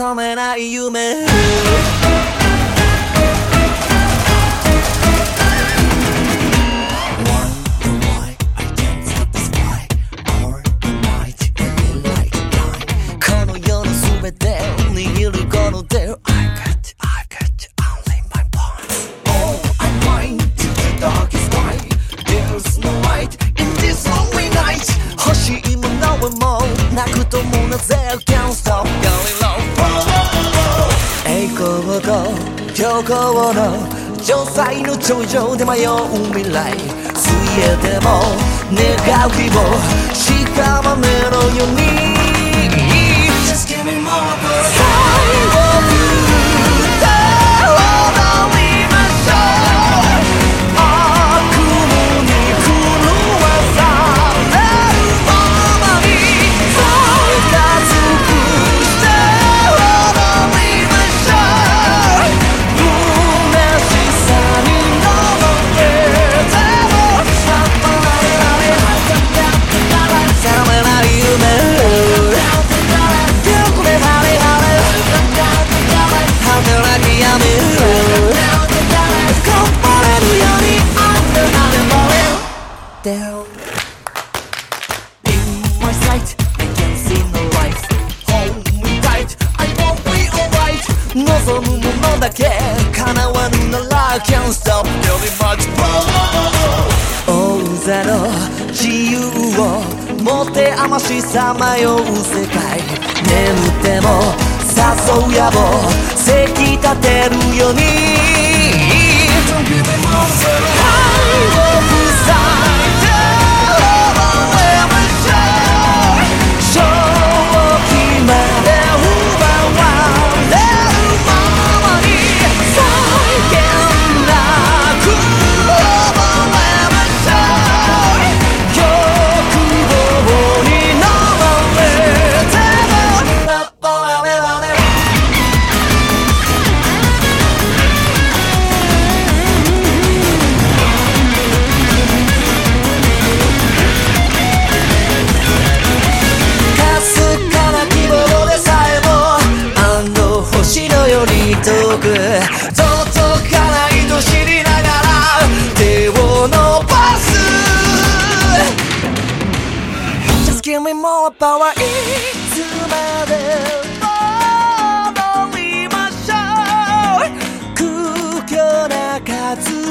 覚めない夢 この世の全てを握るこの手を I got, I got only my bonds Oh, I'm blind to the darkest night There's no light in this lonely night 欲しいものはもうなくともなぜ 栄光と虚構の城塞の頂上で迷う未来。水泳でも願う希望。しかまめのように down In my sight I can see no light Hold me tight I won't be alright 望むものだけ叶わぬなら Can't stop really much more 大勢の自由を持て余しさまよう世界眠っても誘う野望せき立てるようにはいつまで踊りましょう。空虚な数